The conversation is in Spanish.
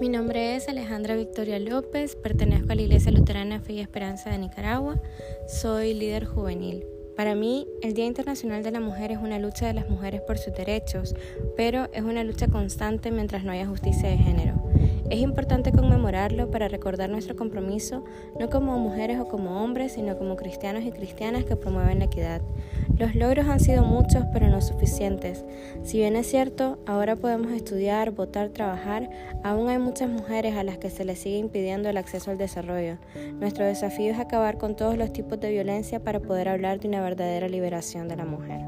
Mi nombre es Alejandra Victoria López, pertenezco a la Iglesia Luterana Fe y Esperanza de Nicaragua, soy líder juvenil. Para mí, el Día Internacional de la Mujer es una lucha de las mujeres por sus derechos, pero es una lucha constante mientras no haya justicia de género. Es importante conmemorarlo para recordar nuestro compromiso, no como mujeres o como hombres, sino como cristianos y cristianas que promueven la equidad. Los logros han sido muchos, pero no suficientes. Si bien es cierto, ahora podemos estudiar, votar, trabajar, aún hay muchas mujeres a las que se les sigue impidiendo el acceso al desarrollo. Nuestro desafío es acabar con todos los tipos de violencia para poder hablar de una verdadera liberación de la mujer.